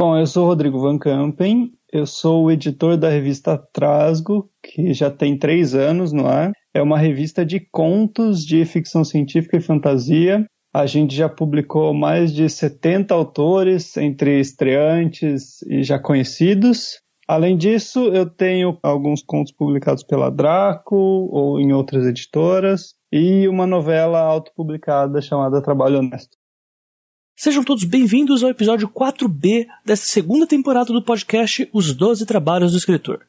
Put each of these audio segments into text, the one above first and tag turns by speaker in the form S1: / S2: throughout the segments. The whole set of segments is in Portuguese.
S1: Bom, eu sou Rodrigo Van Campen, eu sou o editor da revista Trasgo, que já tem três anos no ar. É uma revista de contos de ficção científica e fantasia. A gente já publicou mais de 70 autores, entre estreantes e já conhecidos. Além disso, eu tenho alguns contos publicados pela Draco ou em outras editoras e uma novela autopublicada chamada Trabalho Honesto.
S2: Sejam todos bem-vindos ao episódio 4B desta segunda temporada do podcast Os Doze Trabalhos do Escritor.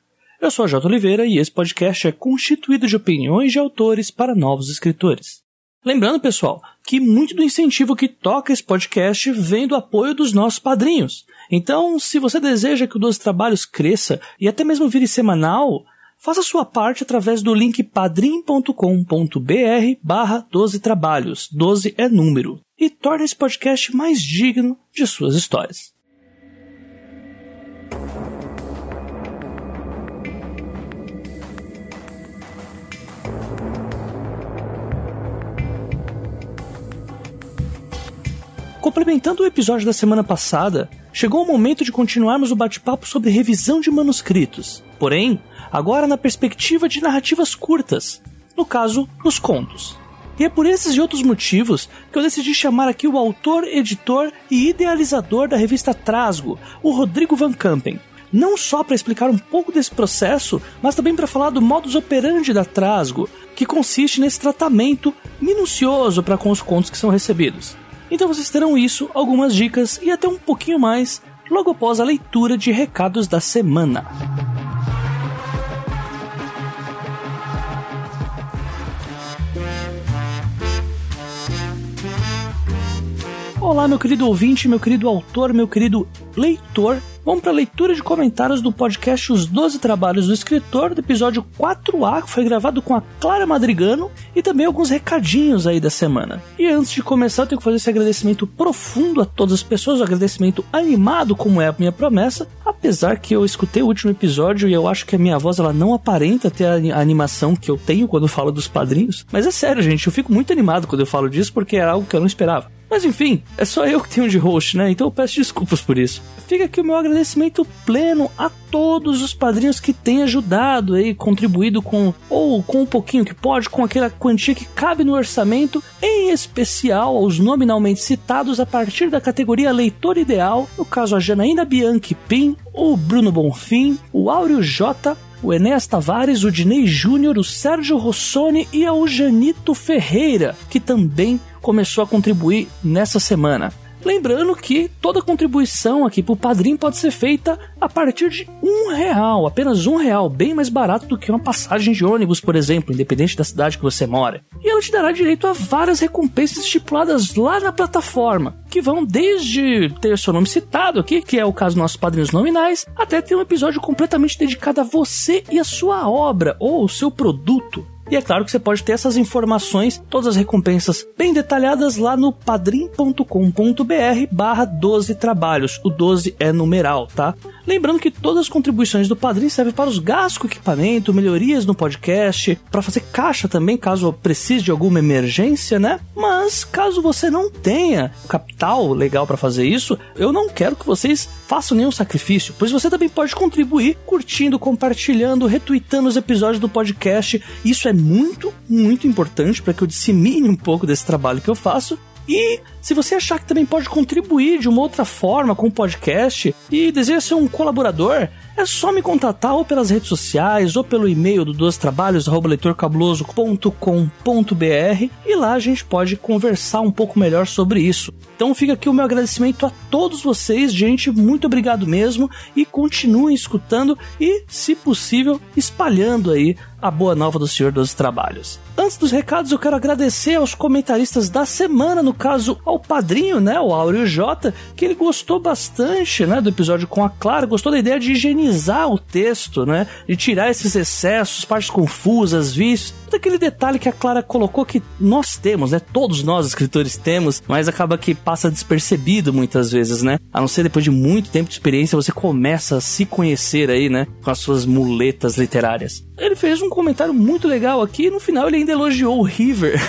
S2: Eu sou a J. Oliveira e esse podcast é constituído de opiniões de autores para novos escritores. Lembrando, pessoal, que muito do incentivo que toca esse podcast vem do apoio dos nossos padrinhos. Então, se você deseja que o Doze Trabalhos cresça e até mesmo vire semanal, faça sua parte através do link padrim.com.br barra 12 trabalhos, 12 é número e torna esse podcast mais digno de suas histórias. Complementando o episódio da semana passada, chegou o momento de continuarmos o bate-papo sobre revisão de manuscritos. Porém, agora na perspectiva de narrativas curtas, no caso, os contos. E é por esses e outros motivos que eu decidi chamar aqui o autor, editor e idealizador da revista Trasgo, o Rodrigo Van Campen. Não só para explicar um pouco desse processo, mas também para falar do modus operandi da Trasgo, que consiste nesse tratamento minucioso para com os contos que são recebidos. Então vocês terão isso, algumas dicas e até um pouquinho mais logo após a leitura de recados da semana. Olá, meu querido ouvinte, meu querido autor, meu querido leitor. Vamos para a leitura de comentários do podcast Os Doze Trabalhos do Escritor, do episódio 4A, que foi gravado com a Clara Madrigano, e também alguns recadinhos aí da semana. E antes de começar, eu tenho que fazer esse agradecimento profundo a todas as pessoas, um agradecimento animado, como é a minha promessa, apesar que eu escutei o último episódio e eu acho que a minha voz ela não aparenta ter a animação que eu tenho quando falo dos padrinhos. Mas é sério, gente, eu fico muito animado quando eu falo disso, porque era algo que eu não esperava. Mas enfim, é só eu que tenho de host, né? Então eu peço desculpas por isso. Fica aqui o meu agradecimento pleno a todos os padrinhos que têm ajudado aí, contribuído com ou com um pouquinho que pode, com aquela quantia que cabe no orçamento, em especial aos nominalmente citados a partir da categoria Leitor Ideal, no caso a Janaína Bianchi Pim, o Bruno Bonfim, o Áureo J, o Enéas Tavares, o Dinei Júnior, o Sérgio Rossoni e o Janito Ferreira, que também começou a contribuir nessa semana. Lembrando que toda contribuição aqui para o padrinho pode ser feita a partir de um real, apenas um real, bem mais barato do que uma passagem de ônibus, por exemplo, independente da cidade que você mora. E ela te dará direito a várias recompensas estipuladas lá na plataforma, que vão desde ter seu nome citado aqui, que é o caso dos nossos padrinhos nominais, até ter um episódio completamente dedicado a você e a sua obra ou o seu produto. E é claro que você pode ter essas informações, todas as recompensas bem detalhadas lá no padrim.com.br barra 12 trabalhos. O 12 é numeral, tá? Lembrando que todas as contribuições do Padrim servem para os gastos com equipamento, melhorias no podcast, para fazer caixa também, caso precise de alguma emergência, né? Mas caso você não tenha capital legal para fazer isso, eu não quero que vocês façam nenhum sacrifício, pois você também pode contribuir curtindo, compartilhando, retweetando os episódios do podcast. Isso é muito, muito importante para que eu dissemine um pouco desse trabalho que eu faço e se você achar que também pode contribuir de uma outra forma com o podcast e deseja ser um colaborador, é só me contatar ou pelas redes sociais ou pelo e-mail do Dois Trabalhos, leitorcabuloso.com.br e lá a gente pode conversar um pouco melhor sobre isso. Então fica aqui o meu agradecimento a todos vocês, gente, muito obrigado mesmo e continuem escutando e, se possível, espalhando aí a boa nova do Senhor dos Trabalhos. Antes dos recados, eu quero agradecer aos comentaristas da semana, no caso ao padrinho, né, o Áureo J, que ele gostou bastante, né, do episódio com a Clara, gostou da ideia de higienizar o texto, né, de tirar esses excessos, partes confusas, vícios, todo aquele detalhe que a Clara colocou que nós temos, né, todos nós escritores temos, mas acaba que passa despercebido muitas vezes, né, a não ser depois de muito tempo de experiência você começa a se conhecer aí, né, com as suas muletas literárias. Ele fez um comentário muito legal aqui. No final, ele ainda elogiou o River.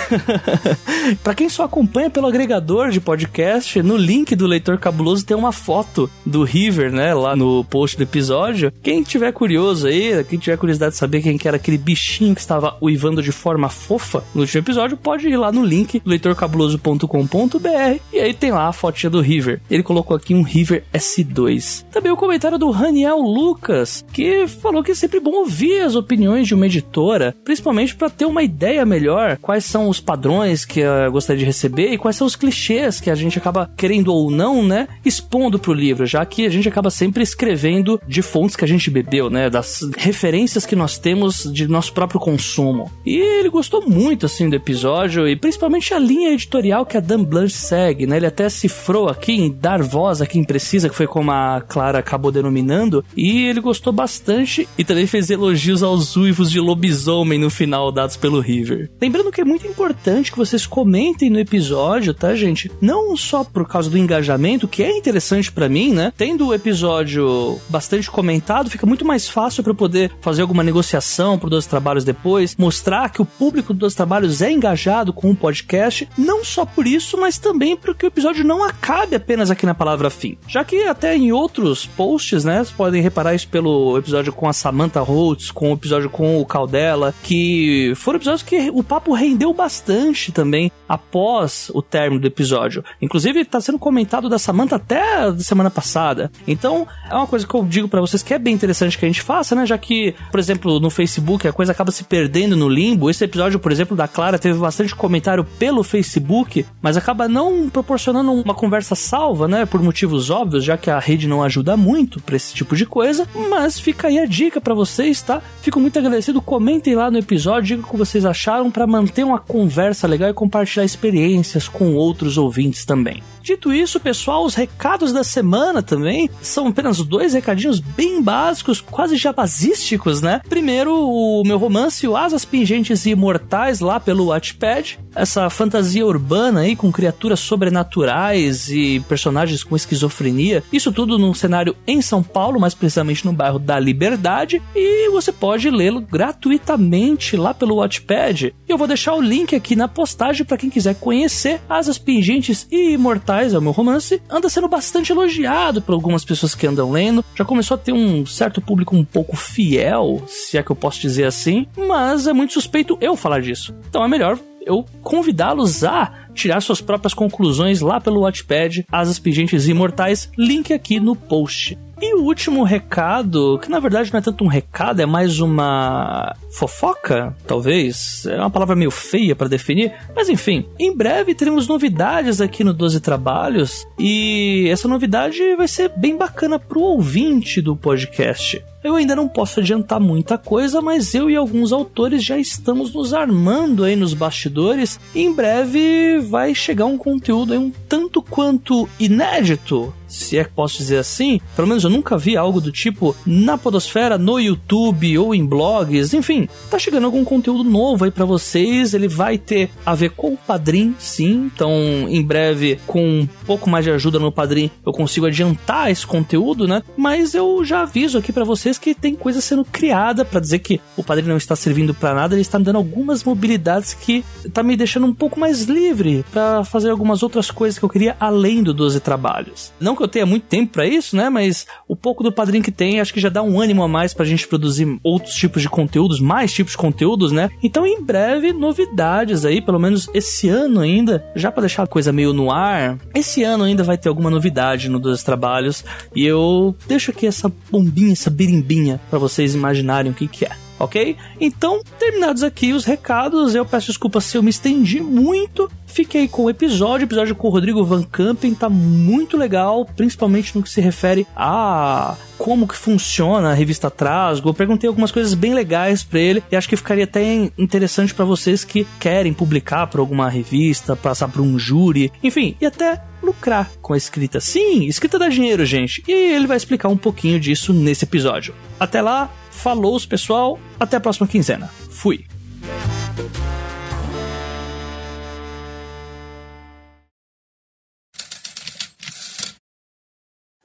S2: para quem só acompanha pelo agregador de podcast, no link do Leitor Cabuloso tem uma foto do River, né? Lá no post do episódio. Quem tiver curioso aí, quem tiver curiosidade de saber quem que era aquele bichinho que estava uivando de forma fofa no último episódio, pode ir lá no link leitorcabuloso.com.br e aí tem lá a fotinha do River. Ele colocou aqui um River S2. Também o comentário do Raniel Lucas, que falou que é sempre bom ouvir as opiniões de uma editora, principalmente para ter uma ideia melhor quais são os padrões que eu gostaria de receber e quais são os clichês que a gente acaba querendo ou não, né, expondo pro livro, já que a gente acaba sempre escrevendo de fontes que a gente bebeu, né, das referências que nós temos de nosso próprio consumo. E ele gostou muito assim do episódio e principalmente a linha editorial que a Dan Blanche segue, né? Ele até cifrou aqui em dar voz a quem precisa, que foi como a Clara acabou denominando, e ele gostou bastante e também fez elogios aos uivos de lobisomem no final dados pelo River. Lembrando que é muito importante que vocês comentem no episódio, tá, gente? Não só por causa do engajamento, que é interessante para mim, né? Tendo o episódio bastante comentado, fica muito mais fácil para poder fazer alguma negociação pro Dois Trabalhos depois, mostrar que o público do Dois Trabalhos é engajado com o podcast, não só por isso, mas também porque o episódio não acabe apenas aqui na palavra fim. Já que até em outros posts, né, vocês podem reparar isso pelo episódio com a Samantha Holtz, com o episódio com o Caldela, que foram episódios que o papo rendeu bastante também após o término do episódio. Inclusive, está sendo comentado da Samantha até semana passada. Então, é uma coisa que eu digo para vocês que é bem interessante que a gente faça, né? Já que, por exemplo, no Facebook a coisa acaba se perdendo no limbo. Esse episódio, por exemplo, da Clara teve bastante comentário pelo Facebook, mas acaba não proporcionando uma conversa salva, né? Por motivos óbvios, já que a rede não ajuda muito para esse tipo de coisa. Mas fica aí a dica para vocês, tá? Fico muito agradecido. Comentem lá no episódio, digam o que vocês acharam para manter uma conversa legal e compartilhar experiências com outros ouvintes também. Dito isso, pessoal, os recados da semana também são apenas dois recadinhos bem básicos, quase jabazísticos, né? Primeiro, o meu romance, o Asas Pingentes e Imortais, lá pelo Watchpad. Essa fantasia urbana aí com criaturas sobrenaturais e personagens com esquizofrenia. Isso tudo num cenário em São Paulo, mais precisamente no bairro da Liberdade. E você pode lê-lo gratuitamente lá pelo Watchpad. Eu vou deixar o link aqui na postagem para quem quiser conhecer Asas Pingentes e Imortais é o meu romance, anda sendo bastante elogiado por algumas pessoas que andam lendo. Já começou a ter um certo público um pouco fiel, se é que eu posso dizer assim, mas é muito suspeito eu falar disso. Então é melhor eu convidá-los a tirar suas próprias conclusões lá pelo Watchpad, Asas Pingentes Imortais, link aqui no post. E o último recado, que na verdade não é tanto um recado, é mais uma fofoca, talvez. É uma palavra meio feia para definir, mas enfim. Em breve teremos novidades aqui no 12 Trabalhos e essa novidade vai ser bem bacana pro ouvinte do podcast. Eu ainda não posso adiantar muita coisa, mas eu e alguns autores já estamos nos armando aí nos bastidores. Em breve vai chegar um conteúdo aí um tanto quanto inédito se é que posso dizer assim, pelo menos eu nunca vi algo do tipo na Podosfera, no YouTube ou em blogs, enfim, tá chegando algum conteúdo novo aí para vocês. Ele vai ter a ver com o Padrim, sim. Então, em breve, com um pouco mais de ajuda no Padrim, eu consigo adiantar esse conteúdo, né? Mas eu já aviso aqui para vocês que tem coisa sendo criada para dizer que o Padrim não está servindo para nada, ele está me dando algumas mobilidades que tá me deixando um pouco mais livre para fazer algumas outras coisas que eu queria além do 12 trabalhos. Não que eu tenha muito tempo para isso, né? Mas o pouco do padrinho que tem, acho que já dá um ânimo a mais pra gente produzir outros tipos de conteúdos, mais tipos de conteúdos, né? Então, em breve, novidades aí, pelo menos esse ano ainda, já para deixar a coisa meio no ar, esse ano ainda vai ter alguma novidade no dos trabalhos e eu deixo aqui essa bombinha, essa birimbinha para vocês imaginarem o que que é ok? Então, terminados aqui os recados, eu peço desculpas se eu me estendi muito. Fiquei com o episódio, o episódio com o Rodrigo Van Campen tá muito legal, principalmente no que se refere a como que funciona a revista Trasgo. Eu perguntei algumas coisas bem legais para ele e acho que ficaria até interessante para vocês que querem publicar para alguma revista, passar por um júri, enfim, e até lucrar com a escrita. Sim, escrita dá dinheiro, gente. E ele vai explicar um pouquinho disso nesse episódio. Até lá, falou pessoal, até a próxima quinzena. Fui.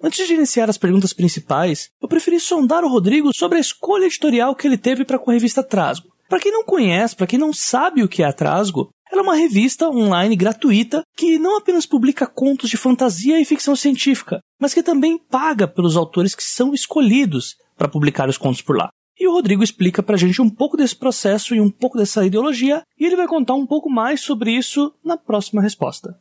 S2: Antes de iniciar as perguntas principais, eu preferi sondar o Rodrigo sobre a escolha editorial que ele teve para com a revista Trasgo. Para quem não conhece, para quem não sabe o que é a Trasgo, ela é uma revista online gratuita que não apenas publica contos de fantasia e ficção científica, mas que também paga pelos autores que são escolhidos para publicar os contos por lá. E o Rodrigo explica pra gente um pouco desse processo e um pouco dessa ideologia, e ele vai contar um pouco mais sobre isso na próxima resposta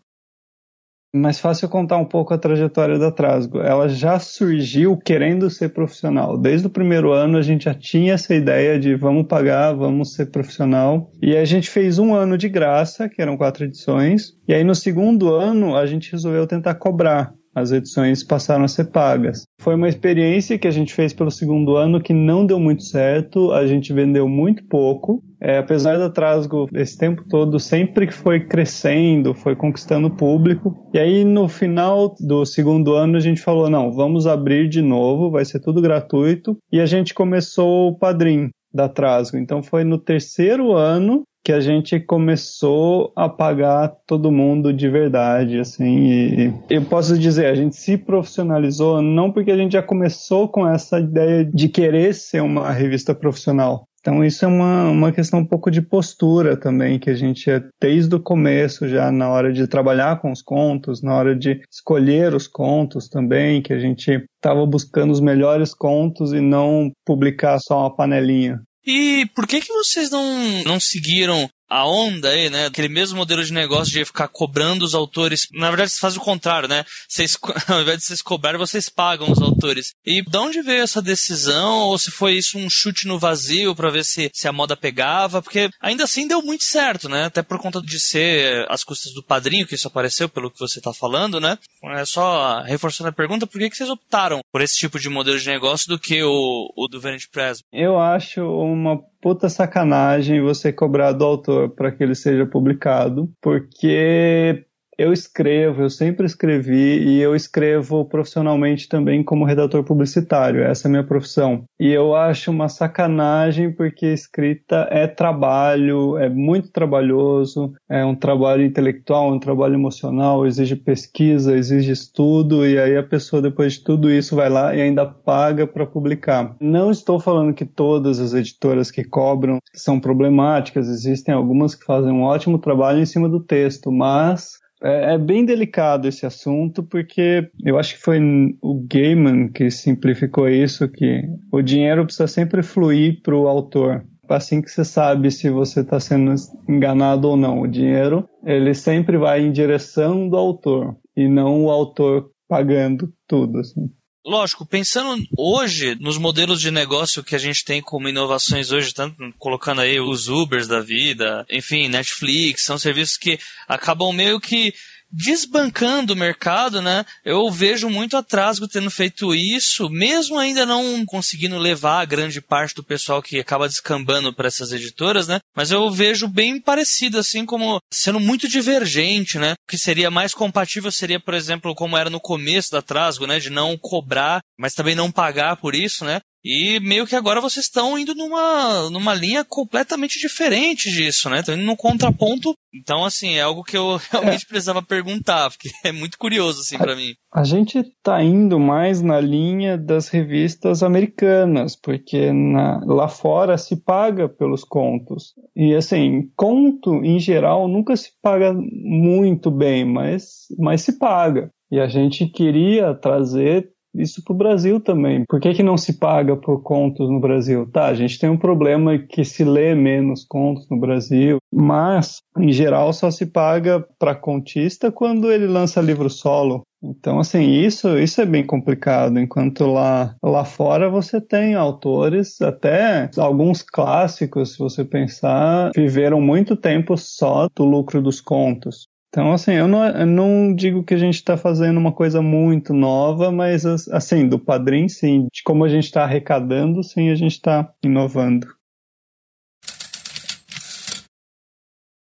S1: mais fácil contar um pouco a trajetória da Trasgo. Ela já surgiu querendo ser profissional. Desde o primeiro ano a gente já tinha essa ideia de vamos pagar, vamos ser profissional. E a gente fez um ano de graça, que eram quatro edições. E aí no segundo ano a gente resolveu tentar cobrar as edições passaram a ser pagas. Foi uma experiência que a gente fez pelo segundo ano que não deu muito certo, a gente vendeu muito pouco. É, apesar da Trasgo esse tempo todo sempre foi crescendo, foi conquistando público. E aí no final do segundo ano a gente falou: não, vamos abrir de novo, vai ser tudo gratuito. E a gente começou o Padrim da Trasgo. Então foi no terceiro ano que a gente começou a pagar todo mundo de verdade, assim, e eu posso dizer, a gente se profissionalizou não porque a gente já começou com essa ideia de querer ser uma revista profissional. Então isso é uma, uma questão um pouco de postura também, que a gente é desde o começo já na hora de trabalhar com os contos, na hora de escolher os contos também, que a gente estava buscando os melhores contos e não publicar só uma panelinha.
S2: E por que que vocês não, não seguiram a onda aí, né? Aquele mesmo modelo de negócio de ficar cobrando os autores. Na verdade, você faz o contrário, né? Vocês, ao invés de vocês cobrarem, vocês pagam os autores. E de onde veio essa decisão? Ou se foi isso um chute no vazio para ver se, se a moda pegava? Porque ainda assim deu muito certo, né? Até por conta de ser as custas do padrinho que isso apareceu, pelo que você tá falando, né? É só reforçando a pergunta, por que, que vocês optaram por esse tipo de modelo de negócio do que o, o do Vanity Press?
S1: Eu acho uma puta sacanagem você cobrar do autor para que ele seja publicado, porque eu escrevo, eu sempre escrevi e eu escrevo profissionalmente também como redator publicitário, essa é a minha profissão. E eu acho uma sacanagem porque escrita é trabalho, é muito trabalhoso, é um trabalho intelectual, um trabalho emocional, exige pesquisa, exige estudo e aí a pessoa depois de tudo isso vai lá e ainda paga para publicar. Não estou falando que todas as editoras que cobram são problemáticas, existem algumas que fazem um ótimo trabalho em cima do texto, mas é, é, bem delicado esse assunto, porque eu acho que foi o Gaiman que simplificou isso, que o dinheiro precisa sempre fluir para o autor. Assim que você sabe se você está sendo enganado ou não. O dinheiro, ele sempre vai em direção do autor, e não o autor pagando tudo. Assim
S2: lógico, pensando hoje nos modelos de negócio que a gente tem como inovações hoje, tanto colocando aí os Ubers da vida, enfim, Netflix, são serviços que acabam meio que desbancando o mercado, né? Eu vejo muito atraso tendo feito isso, mesmo ainda não conseguindo levar a grande parte do pessoal que acaba descambando para essas editoras, né? Mas eu vejo bem parecido, assim, como sendo muito divergente, né? O que seria mais compatível seria, por exemplo, como era no começo da Trasgo, né? De não cobrar, mas também não pagar por isso, né? E meio que agora vocês estão indo numa, numa linha completamente diferente disso, né? Estão indo num contraponto. Então, assim, é algo que eu realmente é. precisava perguntar, porque é muito curioso, assim, para mim.
S1: A gente tá indo mais na linha das revistas americanas, porque na, lá fora se paga pelos contos. E, assim, conto, em geral, nunca se paga muito bem, mas, mas se paga. E a gente queria trazer isso para o Brasil também. Por que, que não se paga por contos no Brasil? Tá, a gente tem um problema que se lê menos contos no Brasil, mas em geral só se paga para contista quando ele lança livro solo. Então, assim, isso, isso é bem complicado, enquanto lá, lá fora você tem autores, até alguns clássicos, se você pensar, viveram muito tempo só do lucro dos contos. Então, assim, eu não, eu não digo que a gente está fazendo uma coisa muito nova, mas, assim, do padrinho, sim. De como a gente está arrecadando, sim, a gente está inovando.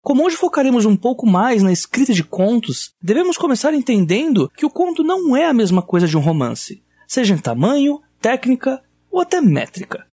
S2: Como hoje focaremos um pouco mais na escrita de contos, devemos começar entendendo que o conto não é a mesma coisa de um romance, seja em tamanho, técnica ou até métrica.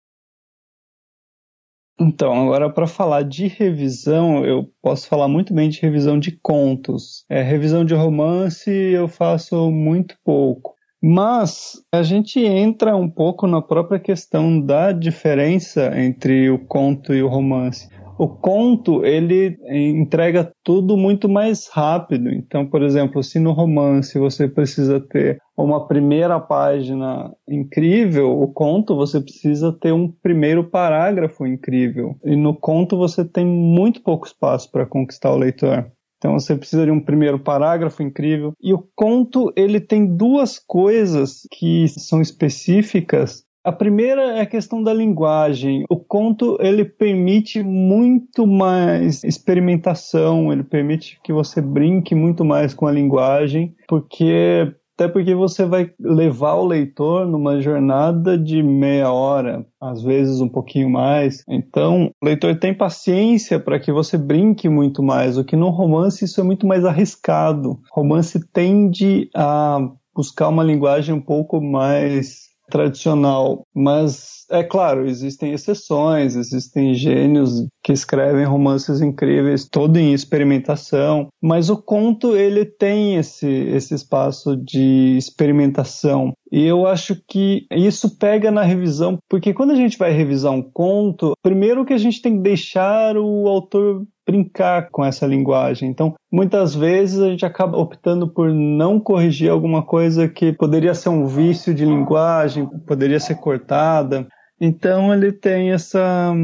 S1: Então, agora para falar de revisão, eu posso falar muito bem de revisão de contos. É, revisão de romance eu faço muito pouco. Mas a gente entra um pouco na própria questão da diferença entre o conto e o romance. O conto, ele entrega tudo muito mais rápido. Então, por exemplo, se no romance você precisa ter uma primeira página incrível, o conto você precisa ter um primeiro parágrafo incrível. E no conto você tem muito pouco espaço para conquistar o leitor. Então você precisa de um primeiro parágrafo incrível. E o conto, ele tem duas coisas que são específicas a primeira é a questão da linguagem. O conto ele permite muito mais experimentação, ele permite que você brinque muito mais com a linguagem, porque até porque você vai levar o leitor numa jornada de meia hora, às vezes um pouquinho mais. Então, o leitor tem paciência para que você brinque muito mais, o que no romance isso é muito mais arriscado. O romance tende a buscar uma linguagem um pouco mais tradicional, mas é claro, existem exceções, existem gênios que escrevem romances incríveis, todo em experimentação, mas o conto ele tem esse, esse espaço de experimentação. E eu acho que isso pega na revisão, porque quando a gente vai revisar um conto, primeiro que a gente tem que deixar o autor brincar com essa linguagem. Então, muitas vezes a gente acaba optando por não corrigir alguma coisa que poderia ser um vício de linguagem, poderia ser cortada. Então, ele tem essa.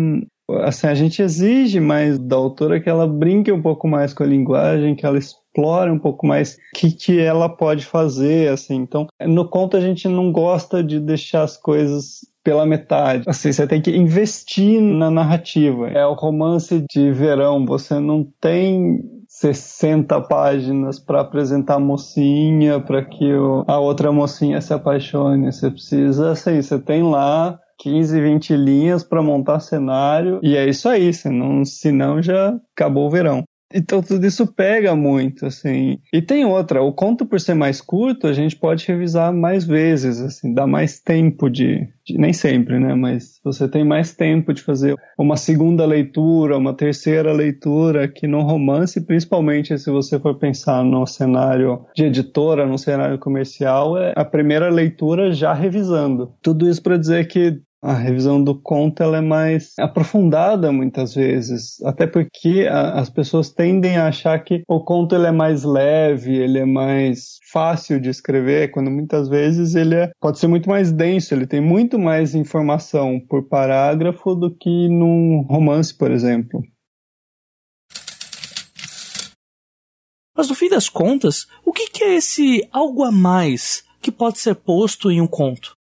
S1: Assim, a gente exige mais da autora que ela brinque um pouco mais com a linguagem, que ela explore um pouco mais o que, que ela pode fazer, assim. Então, no conto a gente não gosta de deixar as coisas pela metade. Assim, você tem que investir na narrativa. É o romance de verão, você não tem 60 páginas para apresentar a mocinha, para que o, a outra mocinha se apaixone. Você precisa, assim, você tem lá 15, 20 linhas para montar cenário e é isso aí, senão, senão já acabou o verão. Então tudo isso pega muito, assim. E tem outra, o conto por ser mais curto, a gente pode revisar mais vezes, assim, dá mais tempo de, de, nem sempre, né, mas você tem mais tempo de fazer uma segunda leitura, uma terceira leitura, que no romance, principalmente se você for pensar no cenário de editora, no cenário comercial, é a primeira leitura já revisando. Tudo isso para dizer que a revisão do conto é mais aprofundada muitas vezes, até porque a, as pessoas tendem a achar que o conto ele é mais leve, ele é mais fácil de escrever, quando muitas vezes ele é, pode ser muito mais denso, ele tem muito mais informação por parágrafo do que num romance, por exemplo.
S2: Mas no fim das contas, o que é esse algo a mais que pode ser posto em um conto?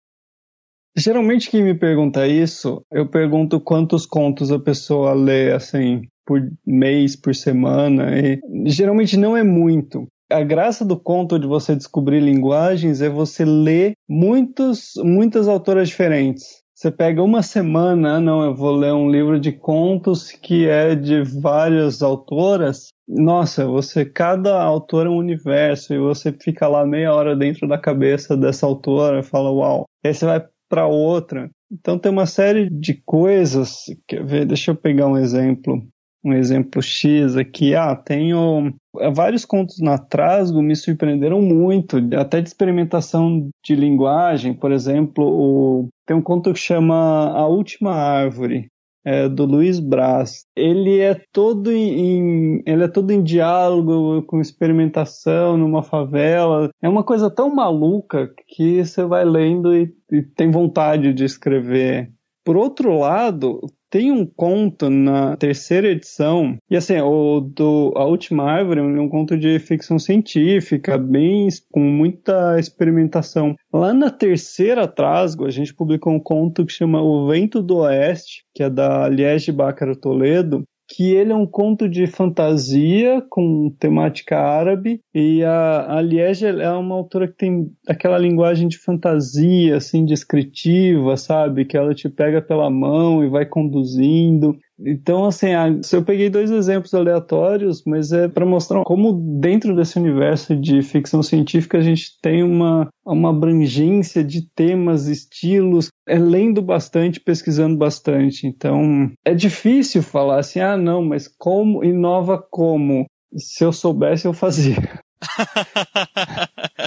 S1: Geralmente quem me pergunta isso, eu pergunto quantos contos a pessoa lê assim por mês, por semana, e geralmente não é muito. A graça do conto de você descobrir linguagens é você ler muitos, muitas autoras diferentes. Você pega uma semana, ah, não, eu vou ler um livro de contos que é de várias autoras. Nossa, você, cada autor é um universo, e você fica lá meia hora dentro da cabeça dessa autora e fala, uau. Aí você vai para outra. Então tem uma série de coisas. Quer ver? Deixa eu pegar um exemplo. Um exemplo X aqui. Ah, tenho vários contos na Trasgo me surpreenderam muito, até de experimentação de linguagem. Por exemplo, o... tem um conto que chama A Última Árvore é, do Luiz Braz. Ele é todo em, ele é todo em diálogo, com experimentação numa favela. É uma coisa tão maluca que você vai lendo e, e tem vontade de escrever. Por outro lado, tem um conto na terceira edição, e assim, o do A Última Árvore é um conto de ficção científica, bem com muita experimentação. Lá na terceira Trasgo, a gente publicou um conto que chama O Vento do Oeste, que é da Liege Bácaro Toledo, que ele é um conto de fantasia com temática árabe e a, a Liege é uma autora que tem aquela linguagem de fantasia, assim, descritiva, sabe? Que ela te pega pela mão e vai conduzindo. Então, assim, eu peguei dois exemplos aleatórios, mas é para mostrar como dentro desse universo de ficção científica a gente tem uma, uma abrangência de temas, estilos, é lendo bastante, pesquisando bastante. Então, é difícil falar assim, ah, não, mas como, inova como? Se eu soubesse, eu fazia.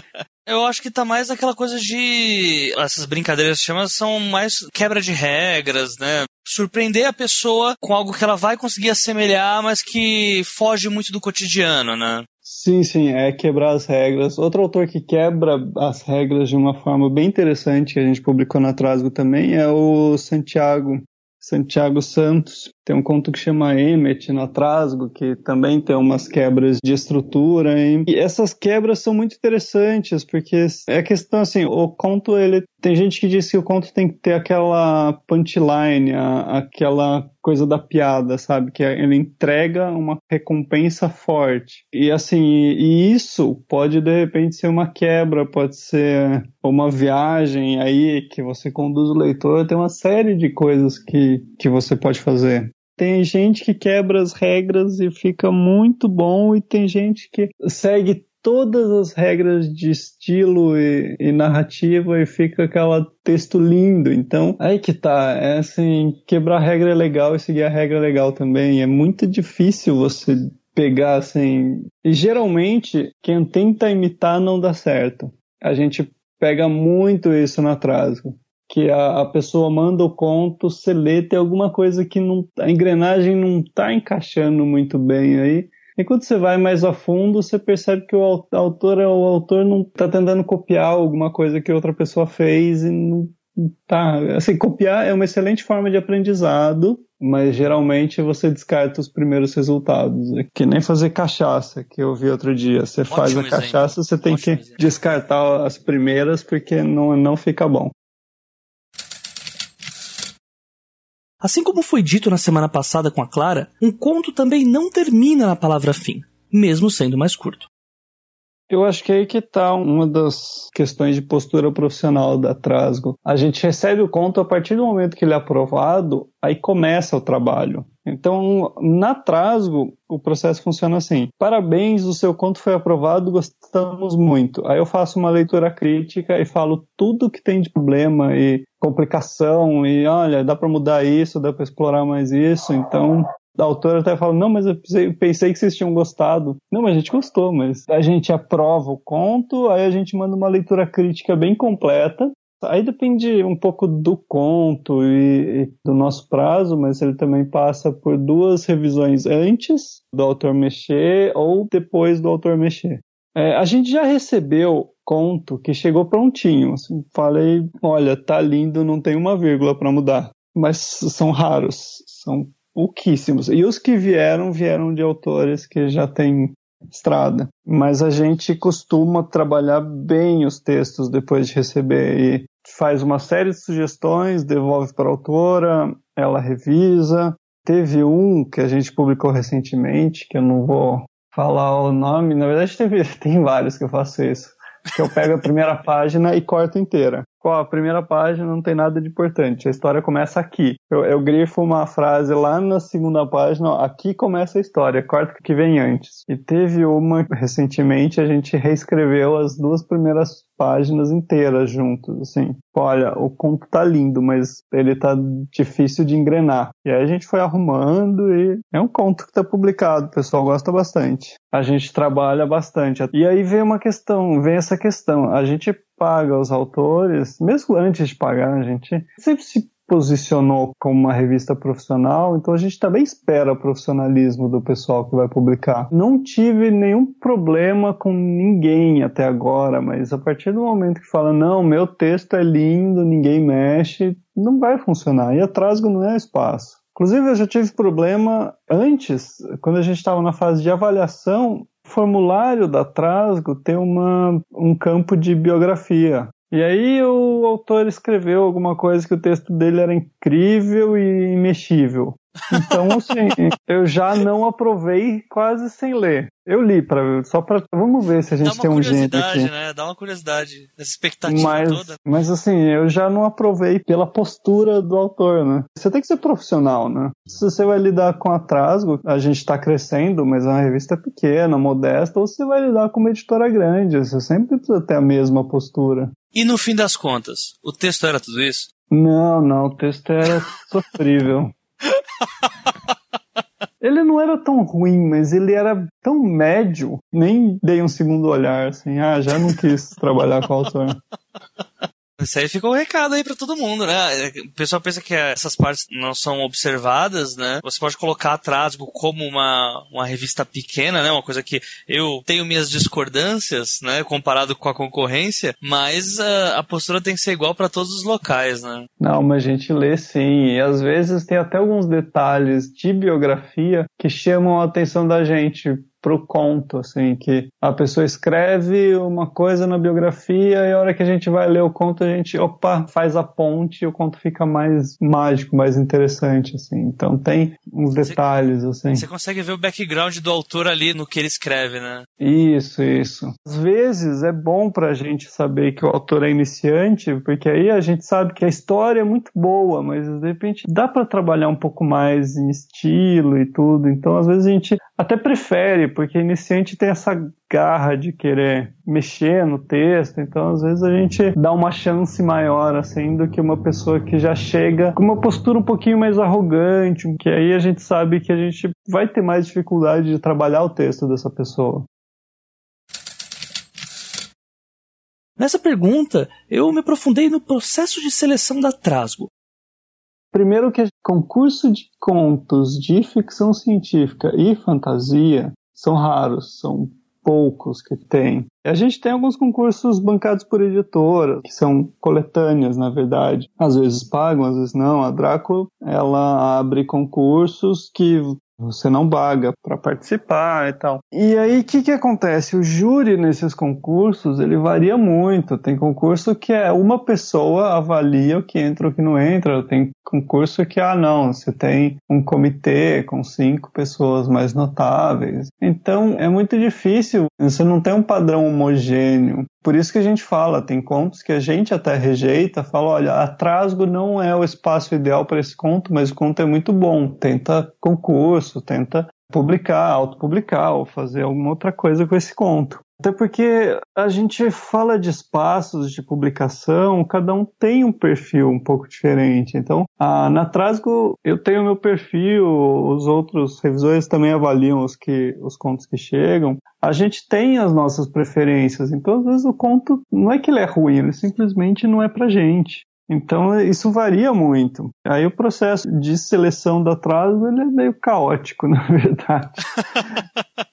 S2: Eu acho que tá mais aquela coisa de. Essas brincadeiras que são mais quebra de regras, né? Surpreender a pessoa com algo que ela vai conseguir assemelhar, mas que foge muito do cotidiano, né?
S1: Sim, sim, é quebrar as regras. Outro autor que quebra as regras de uma forma bem interessante, que a gente publicou na Trasgo também, é o Santiago. Santiago Santos. Tem um conto que chama Emmet no Trasgo, que também tem umas quebras de estrutura. Hein? E essas quebras são muito interessantes, porque é a questão assim, o conto, ele tem gente que diz que o conto tem que ter aquela punchline, a, aquela coisa da piada, sabe? Que ele entrega uma recompensa forte. E assim, e isso pode de repente ser uma quebra, pode ser uma viagem aí que você conduz o leitor, tem uma série de coisas que, que você pode fazer. Tem gente que quebra as regras e fica muito bom, e tem gente que segue todas as regras de estilo e, e, narrativa e fica aquele texto lindo. Então, aí que tá. É assim, quebrar regra é legal e seguir a regra é legal também. É muito difícil você pegar assim. E geralmente, quem tenta imitar não dá certo. A gente pega muito isso no atraso que a, pessoa manda o conto, você lê, tem alguma coisa que não, a engrenagem não está encaixando muito bem aí. E quando você vai mais a fundo, você percebe que o autor, o autor não está tentando copiar alguma coisa que outra pessoa fez e não tá. Assim, copiar é uma excelente forma de aprendizado, mas geralmente você descarta os primeiros resultados. É que nem fazer cachaça, que eu vi outro dia. Você Ótimo faz a cachaça, você tem Ótimo que exemplo. descartar as primeiras porque não, não fica bom.
S2: Assim como foi dito na semana passada com a Clara, um conto também não termina na palavra fim, mesmo sendo mais curto.
S1: Eu acho que é aí que está uma das questões de postura profissional da Trasgo. A gente recebe o conto a partir do momento que ele é aprovado, aí começa o trabalho. Então, na Trasgo, o processo funciona assim: parabéns, o seu conto foi aprovado, gostamos muito. Aí eu faço uma leitura crítica e falo tudo que tem de problema e complicação, e olha, dá para mudar isso, dá para explorar mais isso. Então, a autora até fala, não, mas eu pensei que vocês tinham gostado. Não, mas a gente gostou, mas a gente aprova o conto, aí a gente manda uma leitura crítica bem completa, Aí depende um pouco do conto e, e, do nosso prazo, mas ele também passa por duas revisões antes do autor mexer ou depois do autor mexer. É, a gente já recebeu conto que chegou prontinho. Assim, falei, olha, tá lindo, não tem uma vírgula para mudar. Mas são raros, são pouquíssimos. E os que vieram, vieram de autores que já têm estrada. Mas a gente costuma trabalhar bem os textos depois de receber e faz uma série de sugestões, devolve para a autora, ela revisa. Teve um que a gente publicou recentemente, que eu não vou falar o nome, na verdade teve, tem vários que eu faço isso. Que eu pego a primeira página e corto inteira. Qual a primeira página não tem nada de importante. A história começa aqui. Eu, eu grifo uma frase lá na segunda página, ó, aqui começa a história, corta o que vem antes. E teve uma recentemente, a gente reescreveu as duas primeiras páginas inteiras juntos, assim. Olha, o conto tá lindo, mas ele tá difícil de engrenar. E aí a gente foi arrumando e é um conto que tá publicado, o pessoal gosta bastante. A gente trabalha bastante. E aí vem uma questão, vem essa questão. A gente paga os autores, mesmo antes de pagar, a gente sempre se posicionou como uma revista profissional, então a gente também espera profissionalismo do pessoal que vai publicar. Não tive nenhum problema com ninguém até agora, mas a partir do momento que fala, não, meu texto é lindo, ninguém mexe, não vai funcionar. E atraso não é espaço. Inclusive, eu já tive problema antes, quando a gente estava na fase de avaliação, o formulário da Trasgo tem uma, um campo de biografia. E aí o autor escreveu alguma coisa que o texto dele era incrível e imexível. Então, assim, eu já não aprovei quase sem ler. Eu li para só para vamos ver se a gente tem um jeito aqui.
S2: Né? Dá uma curiosidade, essa expectativa
S1: mas,
S2: toda.
S1: Mas assim, eu já não aprovei pela postura do autor, né? Você tem que ser profissional, né? Se você vai lidar com atraso, a gente está crescendo, mas é uma revista pequena, modesta, ou você vai lidar com uma editora grande, você sempre precisa ter a mesma postura.
S2: E no fim das contas, o texto era tudo isso?
S1: Não, não, o texto era sofrível. Ele não era tão ruim, mas ele era tão médio, nem dei um segundo olhar, assim, ah, já não quis trabalhar com o autor.
S2: Isso aí ficou um recado aí para todo mundo, né? O pessoal pensa que essas partes não são observadas, né? Você pode colocar atrás como uma, uma revista pequena, né? Uma coisa que eu tenho minhas discordâncias, né? Comparado com a concorrência, mas a, a postura tem que ser igual para todos os locais, né?
S1: Não, mas a gente lê sim. E às vezes tem até alguns detalhes de biografia que chamam a atenção da gente pro conto, assim, que a pessoa escreve uma coisa na biografia e a hora que a gente vai ler o conto a gente, opa, faz a ponte e o conto fica mais mágico, mais interessante, assim. Então tem uns detalhes, assim.
S2: Você consegue ver o background do autor ali no que ele escreve, né?
S1: Isso, isso. Às vezes é bom pra gente saber que o autor é iniciante, porque aí a gente sabe que a história é muito boa, mas de repente dá para trabalhar um pouco mais em estilo e tudo. Então às vezes a gente até prefere porque iniciante tem essa garra de querer mexer no texto, então às vezes a gente dá uma chance maior assim do que uma pessoa que já chega com uma postura um pouquinho mais arrogante, que aí a gente sabe que a gente vai ter mais dificuldade de trabalhar o texto dessa pessoa.
S2: Nessa pergunta, eu me aprofundei no processo de seleção da Trasgo.
S1: Primeiro que concurso de contos de ficção científica e fantasia são raros, são poucos que tem. A gente tem alguns concursos bancados por editoras, que são coletâneas, na verdade. Às vezes pagam, às vezes não. A Draco, ela abre concursos que você não paga para participar e tal. E aí, o que, que acontece? O júri nesses concursos, ele varia muito. Tem concurso que é uma pessoa avalia o que entra ou o que não entra. Tem concurso que, ah, não, você tem um comitê com cinco pessoas mais notáveis. Então, é muito difícil. Você não tem um padrão homogêneo. Por isso que a gente fala, tem contos que a gente até rejeita, fala, olha, a Trasgo não é o espaço ideal para esse conto, mas o conto é muito bom. Tenta concurso, tenta publicar, autopublicar ou fazer alguma outra coisa com esse conto. Até porque a gente fala de espaços de publicação, cada um tem um perfil um pouco diferente. Então, a, na Trasgo eu tenho meu perfil, os outros revisores também avaliam os, que, os contos que chegam. A gente tem as nossas preferências, então às vezes o conto não é que ele é ruim, ele simplesmente não é pra gente. Então isso varia muito. Aí o processo de seleção da Trasgo ele é meio caótico, na verdade.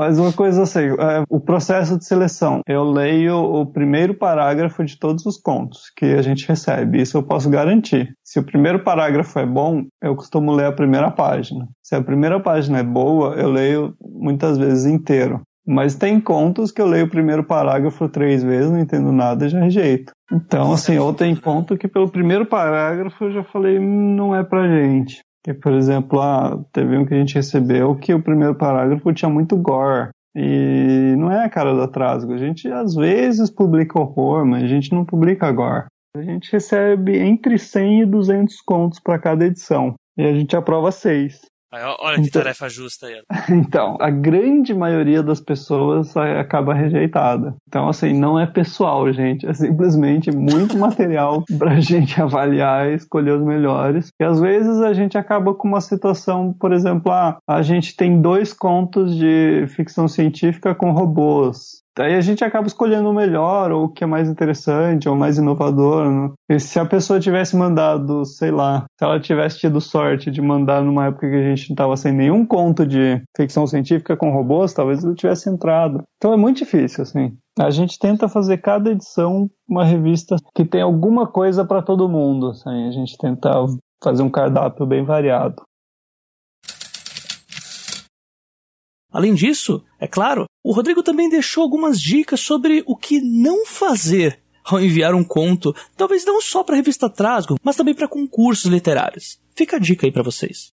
S1: Mas uma coisa assim, é, o processo de seleção, eu leio o primeiro parágrafo de todos os contos que a gente recebe, isso eu posso garantir. Se o primeiro parágrafo é bom, eu costumo ler a primeira página. Se a primeira página é boa, eu leio muitas vezes inteiro. Mas tem contos que eu leio o primeiro parágrafo três vezes, não entendo nada e já rejeito. Então, assim, ou tem conto que pelo primeiro parágrafo eu já falei, hum, não é pra gente. Que, por exemplo, ah, teve um que a gente recebeu que o primeiro parágrafo tinha muito gore. E não é a cara do atraso. A gente às vezes publica horror, mas a gente não publica gore. A gente recebe entre 100 e 200 contos para cada edição. E a gente aprova seis.
S2: Olha que então, tarefa justa aí.
S1: Então, a grande maioria das pessoas acaba rejeitada. Então, assim, não é pessoal, gente. É simplesmente muito material pra gente avaliar e escolher os melhores. E às vezes a gente acaba com uma situação, por exemplo, ah, a gente tem dois contos de ficção científica com robôs. Daí a gente acaba escolhendo o melhor, ou o que é mais interessante, ou mais inovador. Né? E se a pessoa tivesse mandado, sei lá, se ela tivesse tido sorte de mandar numa época que a gente não estava sem nenhum conto de ficção científica com robôs, talvez ele tivesse entrado. Então é muito difícil, assim. A gente tenta fazer cada edição uma revista que tem alguma coisa para todo mundo. Assim. A gente tenta fazer um cardápio bem variado.
S2: Além disso, é claro, o Rodrigo também deixou algumas dicas sobre o que não fazer ao enviar um conto, talvez não só para a revista Trasgo, mas também para concursos literários. Fica a dica aí para vocês.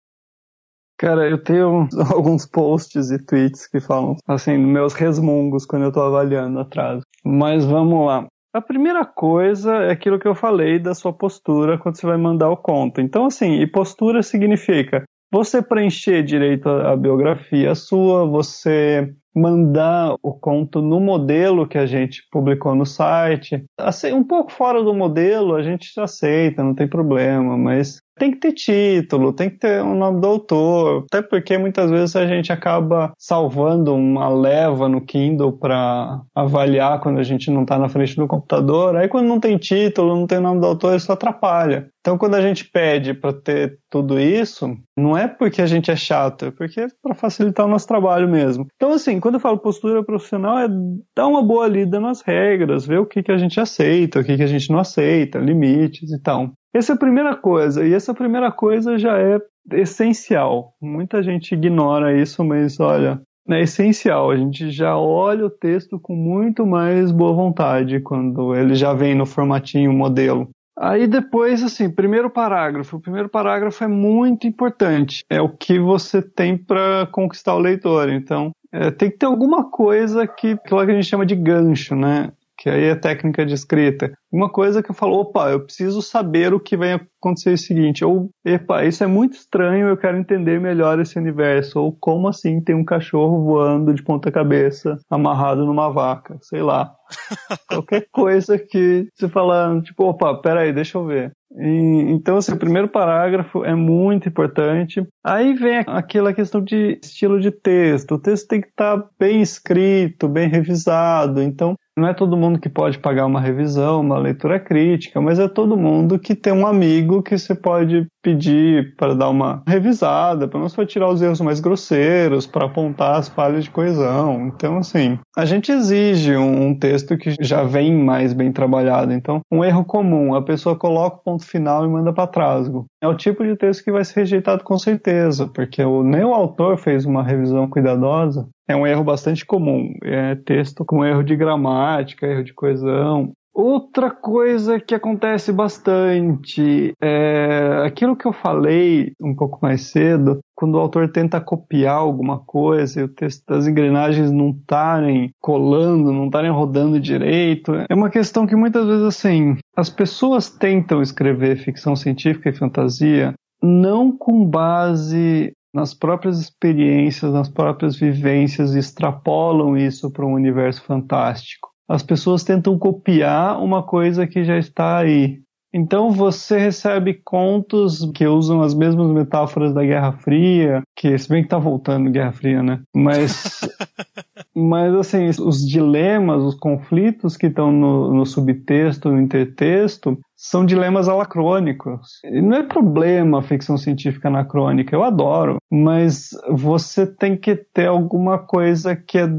S1: Cara, eu tenho alguns posts e tweets que falam, assim, meus resmungos quando eu tô avaliando atraso. Mas vamos lá. A primeira coisa é aquilo que eu falei da sua postura quando você vai mandar o conto. Então, assim, e postura significa você preencher direito a, biografia sua, você mandar o conto no modelo que a gente publicou no site. Assim, um pouco fora do modelo a gente aceita, não tem problema, mas tem que ter título, tem que ter o nome do autor, até porque muitas vezes a gente acaba salvando uma leva no Kindle para avaliar quando a gente não está na frente do computador. Aí quando não tem título, não tem nome do autor, isso atrapalha. Então, quando a gente pede para ter tudo isso, não é porque a gente é chato, é porque é para facilitar o nosso trabalho mesmo. Então, assim, quando eu falo postura profissional, é dar uma boa lida nas regras, ver o que, que a gente aceita, o que, que a gente não aceita, limites e tal. Essa é a primeira coisa, e essa primeira coisa já é essencial. Muita gente ignora isso, mas olha, é essencial. A gente já olha o texto com muito mais boa vontade quando ele já vem no formatinho modelo. Aí depois, assim, primeiro parágrafo. O primeiro parágrafo é muito importante. É o que você tem para conquistar o leitor. Então, é, tem que ter alguma coisa que, que a gente chama de gancho, né? Que aí é técnica de escrita. Uma coisa que eu falo, opa, eu preciso saber o que vai acontecer é o seguinte, ou, epa, isso é muito estranho, eu quero entender melhor esse universo, ou como assim tem um cachorro voando de ponta cabeça, amarrado numa vaca, sei lá. Qualquer coisa que você fala, tipo, opa, peraí, deixa eu ver. E, então, assim, o primeiro parágrafo é muito importante. Aí vem aquela questão de estilo de texto. O texto tem que estar tá bem escrito, bem revisado. Então, não é todo mundo que pode pagar uma revisão, uma leitura crítica, mas é todo mundo que tem um amigo que você pode pedir para dar uma revisada, para não só tirar os erros mais grosseiros, para apontar as falhas de coesão. Então, assim, a gente exige um, um texto que já vem mais bem trabalhado. Então, um erro comum, a pessoa coloca o ponto final e manda para trás. É o tipo de texto que vai ser rejeitado com certeza, porque o, nem o autor fez uma revisão cuidadosa. É um erro bastante comum. É texto com erro de gramática, erro de coesão. Outra coisa que acontece bastante é aquilo que eu falei um pouco mais cedo, quando o autor tenta copiar alguma coisa e o texto das engrenagens não estarem colando, não estarem rodando direito, é uma questão que muitas vezes assim, as pessoas tentam escrever ficção científica e fantasia não com base nas próprias experiências, nas próprias vivências, extrapolam isso para um universo fantástico as pessoas tentam copiar uma coisa que já está aí. Então você recebe contos que usam as mesmas metáforas da Guerra Fria, que se bem que tá voltando Guerra Fria, né? Mas, mas assim, os dilemas, os conflitos que estão no, no subtexto, no intertexto, são dilemas anacrônicos. Não é problema ficção científica anacrônica, eu adoro, mas você tem que ter alguma coisa que é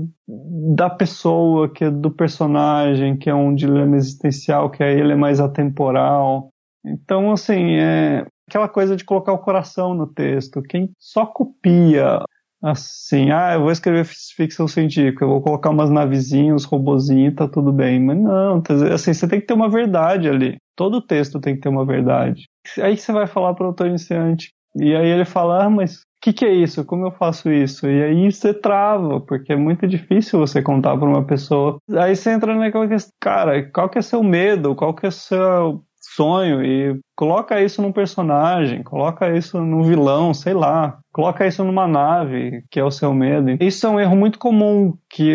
S1: da pessoa, que é do personagem, que é um dilema existencial, que aí ele é mais atemporal. Então, assim, é aquela coisa de colocar o coração no texto. Quem só copia assim, ah, eu vou escrever ficção científica, eu vou colocar umas navezinhas, robozinhos, tá tudo bem. Mas não, assim, você tem que ter uma verdade ali. Todo texto tem que ter uma verdade. Aí você vai falar para o autor iniciante. E aí ele fala, ah, mas o que, que é isso? Como eu faço isso? E aí você trava, porque é muito difícil você contar para uma pessoa. Aí você entra naquela questão, cara, qual que é seu medo? Qual que é seu sonho e coloca isso num personagem, coloca isso num vilão, sei lá, coloca isso numa nave, que é o seu medo. Isso é um erro muito comum, que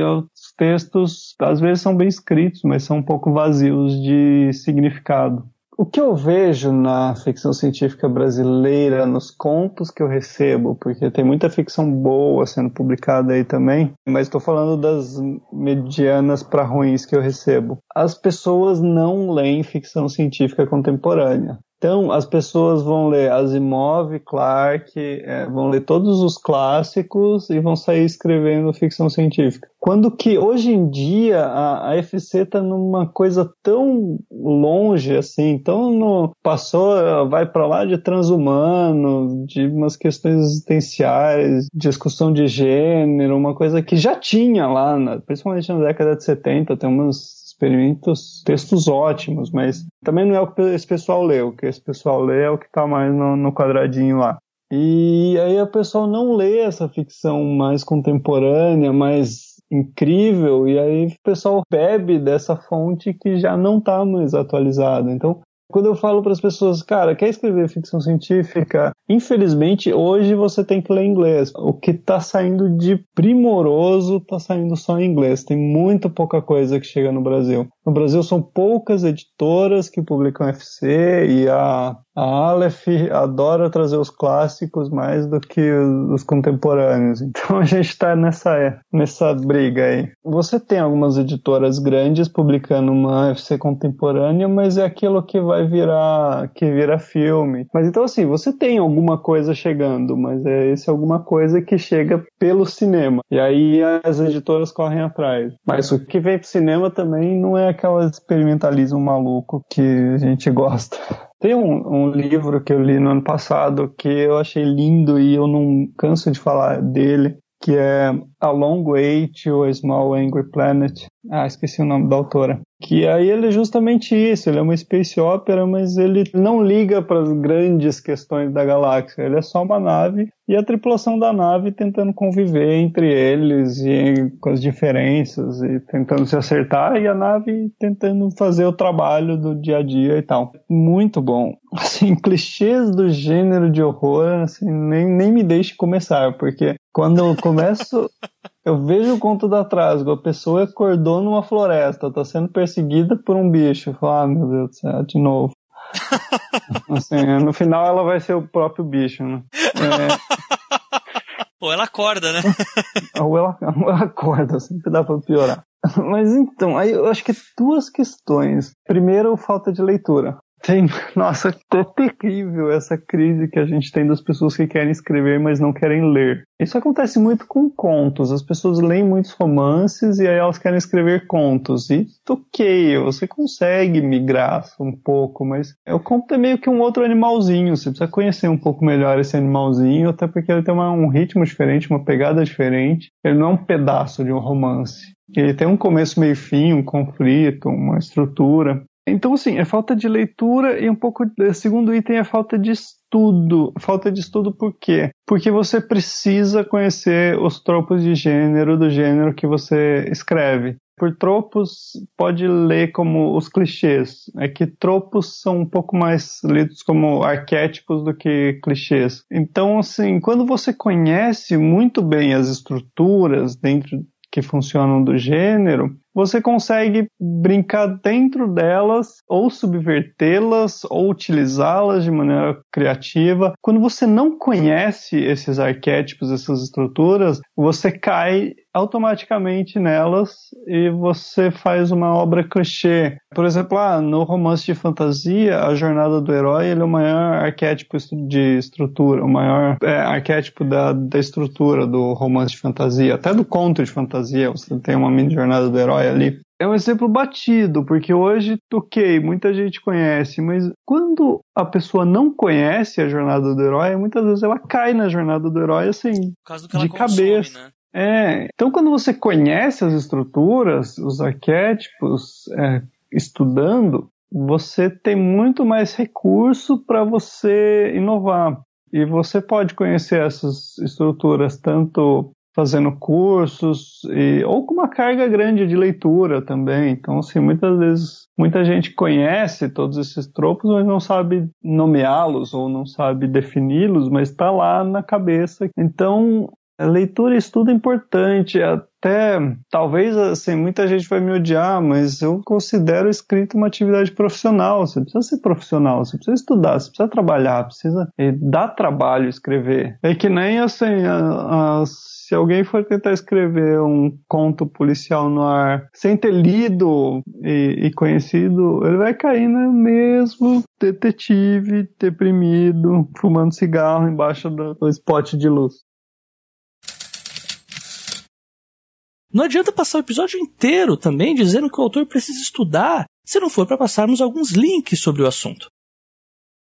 S1: os textos às vezes são bem escritos, mas são um pouco vazios de significado. O que eu vejo na ficção científica brasileira, nos contos que eu recebo, porque tem muita ficção boa sendo publicada aí também, mas estou falando das medianas para ruins que eu recebo. As pessoas não leem ficção científica contemporânea. Então, as pessoas vão ler Asimov, Clarke, é, vão ler todos os clássicos e vão sair escrevendo ficção científica. Quando que hoje em dia a, a FC está numa coisa tão longe assim, tão no, passou, vai para lá de transhumano, de umas questões existenciais, discussão de gênero, uma coisa que já tinha lá, na, principalmente na década de 70, tem umas experimentos, textos ótimos, mas também não é o que esse pessoal lê. O que esse pessoal lê é o que está mais no, no quadradinho lá. E aí a pessoa não lê essa ficção mais contemporânea, mais incrível, e aí o pessoal bebe dessa fonte que já não está mais atualizada. Então, Quando eu falo para as pessoas, cara, quer escrever ficção científica? Infelizmente, hoje você tem que ler inglês. O que está saindo de primoroso está saindo só em inglês. Tem muito pouca coisa que chega no Brasil. No Brasil são poucas editoras que publicam FC e a a Aleph adora trazer os clássicos mais do que os contemporâneos. Então a gente está nessa, nessa briga aí. Você tem algumas editoras grandes publicando uma FC contemporânea, mas é aquilo que vai virar que vira filme. Mas então assim, você tem alguma coisa chegando, mas é esse alguma coisa que chega pelo cinema. E aí as editoras correm atrás. Mas o que vem pro cinema também não é aquele experimentalismo maluco que a gente gosta. Tem um, um, livro que eu li no ano passado que eu achei lindo e eu não canso de falar dele, que é A Long Way to a Small Angry Planet. Ah, esqueci o nome da autora. Que aí ele é justamente isso, ele é uma space opera, mas ele não liga para as grandes questões da galáxia. Ele é só uma nave e a tripulação da nave tentando conviver entre eles e com as diferenças e tentando se acertar e a nave tentando fazer o trabalho do dia a dia e tal. Muito bom. Assim, clichês do gênero de horror, assim, nem, nem me deixe começar, porque quando eu começo eu vejo o conto da Trasgo, a pessoa acordou numa floresta, tá sendo perseguida por um bicho. Eu falo, ah, meu Deus do céu, de novo. assim, no final ela vai ser o próprio bicho, né? É...
S2: Ou ela acorda, né?
S1: ou, ela, ou ela acorda, sempre dá pra piorar. Mas então, aí eu acho que duas questões. Primeiro, falta de leitura. Tem, nossa, é terrível essa crise que a gente tem das pessoas que querem escrever, mas não querem ler. Isso acontece muito com contos. As pessoas leem muitos romances e aí elas querem escrever contos. E ok, você consegue migrar um pouco, mas o conto é meio que um outro animalzinho. Você precisa conhecer um pouco melhor esse animalzinho, até porque ele tem uma, um ritmo diferente, uma pegada diferente. Ele não é um pedaço de um romance. Ele tem um começo, meio fim, um conflito, uma estrutura. Então, assim, é falta de leitura e um pouco. O segundo item é falta de estudo. Falta de estudo por quê? Porque você precisa conhecer os tropos de gênero do gênero que você escreve. Por tropos, pode ler como os clichês. É que tropos são um pouco mais lidos como arquétipos do que clichês. Então, assim, quando você conhece muito bem as estruturas dentro que funcionam do gênero, você consegue brincar dentro delas, ou subvertê-las, ou utilizá-las de maneira criativa. Quando você não conhece esses arquétipos, essas estruturas, você cai automaticamente nelas e você faz uma obra clichê. Por exemplo, ah, no romance de fantasia, a jornada do herói ele é o maior arquétipo de estrutura, o maior é, arquétipo da, da estrutura do romance de fantasia, até do conto de fantasia. Você tem uma mini jornada do herói ali. É um exemplo batido, porque hoje, ok, muita gente conhece, mas quando a pessoa não conhece a jornada do herói, muitas vezes ela cai na jornada do herói assim, de cabeça. né? É, então quando você conhece as estruturas, os arquétipos, é, estudando, você tem muito mais recurso para você inovar. E você pode conhecer essas estruturas tanto fazendo cursos e, ou com uma carga grande de leitura também. Então, assim, muitas vezes muita gente conhece todos esses tropos, mas não sabe nomeá-los ou não sabe defini-los, mas está lá na cabeça. Então, leitura e estudo é importante, até talvez assim, muita gente vai me odiar, mas eu considero escrita uma atividade profissional. Você precisa ser profissional, você precisa estudar, você precisa trabalhar, precisa dar trabalho escrever. É que nem assim, a, a, se alguém for tentar escrever um conto policial no ar sem ter lido e, e conhecido, ele vai cair no mesmo detetive deprimido, fumando cigarro embaixo do, do spot de luz.
S2: Não adianta passar o episódio inteiro também dizendo que o autor precisa estudar, se não for para passarmos alguns links sobre o assunto.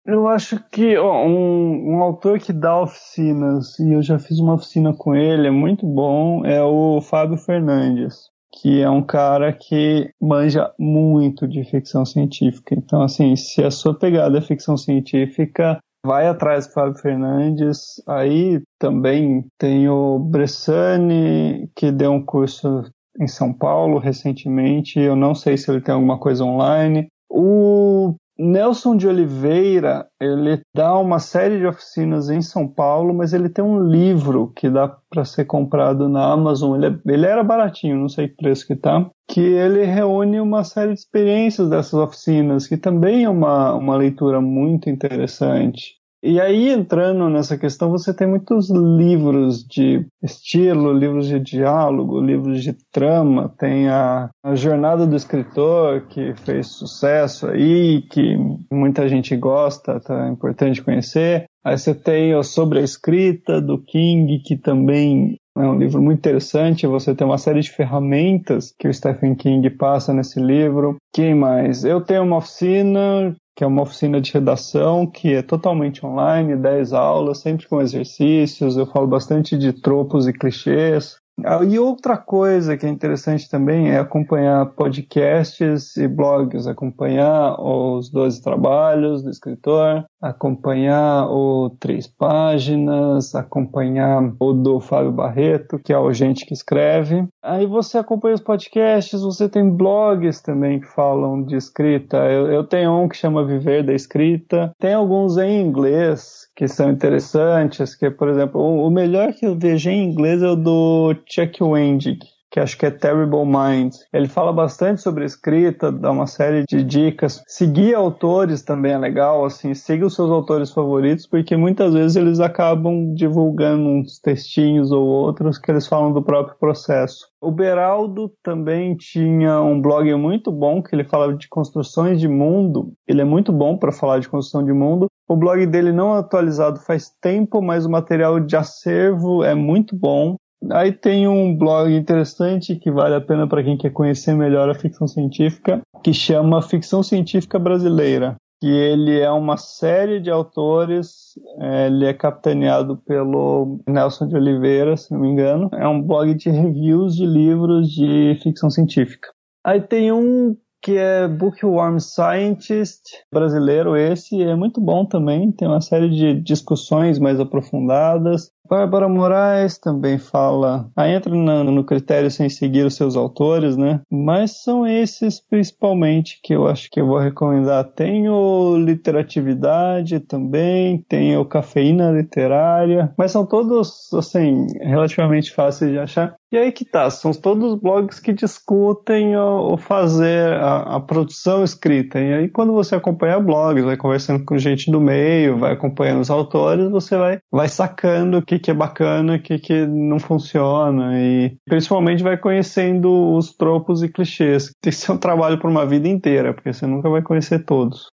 S1: Eu acho que ó, um, um, autor que dá oficinas, e eu já fiz uma oficina com ele, é muito bom, é o Fábio Fernandes, que é um cara que manja muito de ficção científica. Então, assim, se a sua pegada é ficção científica, vai atrás do Fábio Fernandes. Aí também tem o Bressani, que deu um curso em São Paulo recentemente. Eu não sei se ele tem alguma coisa online. O Nelson de Oliveira, ele dá uma série de oficinas em São Paulo, mas ele tem um livro que dá para ser comprado na Amazon. Ele, é, ele, era baratinho, não sei que preço que tá, que ele reúne uma série de experiências dessas oficinas, que também é uma, uma leitura muito interessante. E aí, entrando nessa questão, você tem muitos livros de estilo, livros de diálogo, livros de trama. Tem a, a Jornada do Escritor, que fez sucesso aí, que muita gente gosta, tá é importante conhecer. Aí você tem o Sobre a Escrita, do King, que também é um livro muito interessante. Você tem uma série de ferramentas que o Stephen King passa nesse livro. Quem mais? Eu tenho uma oficina que é uma oficina de redação que é totalmente online, 10 aulas, sempre com exercícios. Eu falo bastante de tropos e clichês. Ah, e outra coisa que é interessante também é acompanhar podcasts e blogs, acompanhar os 12 trabalhos do escritor, acompanhar o Três Páginas, acompanhar o do Fábio Barreto, que é o Gente que Escreve. Aí você acompanha os podcasts, você tem blogs também que falam de escrita. Eu, eu tenho um que chama Viver da Escrita. Tem alguns em inglês que são interessantes, que, por exemplo, o, melhor que eu vejo em inglês é o do Chuck Wendig, que acho que é Terrible Mind. Ele fala bastante sobre escrita, dá uma série de dicas. Seguir autores também é legal, assim, siga os seus autores favoritos, porque muitas vezes eles acabam divulgando uns textinhos ou outros que eles falam do próprio processo. O Beraldo também tinha um blog muito bom que ele falava de construções de mundo. Ele é muito bom para falar de construção de mundo. O blog dele não é atualizado faz tempo, mas o material de acervo é muito bom. Aí tem um blog interessante que vale a pena para quem quer conhecer melhor a ficção científica, que chama Ficção Científica Brasileira. Que ele é uma série de autores, é, ele é capitaneado pelo Nelson de Oliveira, se não me engano. É um blog de reviews de livros de ficção científica. Aí tem um que é Bookworm Scientist, brasileiro esse, é muito bom também, tem uma série de discussões mais aprofundadas. Bárbara Moraes também fala, aí entra no, no critério sem seguir os seus autores, né? Mas são esses principalmente que eu acho que eu vou recomendar. Tem o Literatividade também, tem o Cafeína Literária, mas são todos, assim, relativamente fáceis de achar. E aí que tá, são todos blogs que discutem o, o fazer a, a, produção escrita. E aí quando você acompanha blogs, vai conversando com gente do meio, vai acompanhando os autores, você vai, vai sacando o que, que é bacana, o que, que não funciona. E principalmente vai conhecendo os tropos e clichês. Tem que ser um trabalho por uma vida inteira, porque você nunca vai conhecer todos.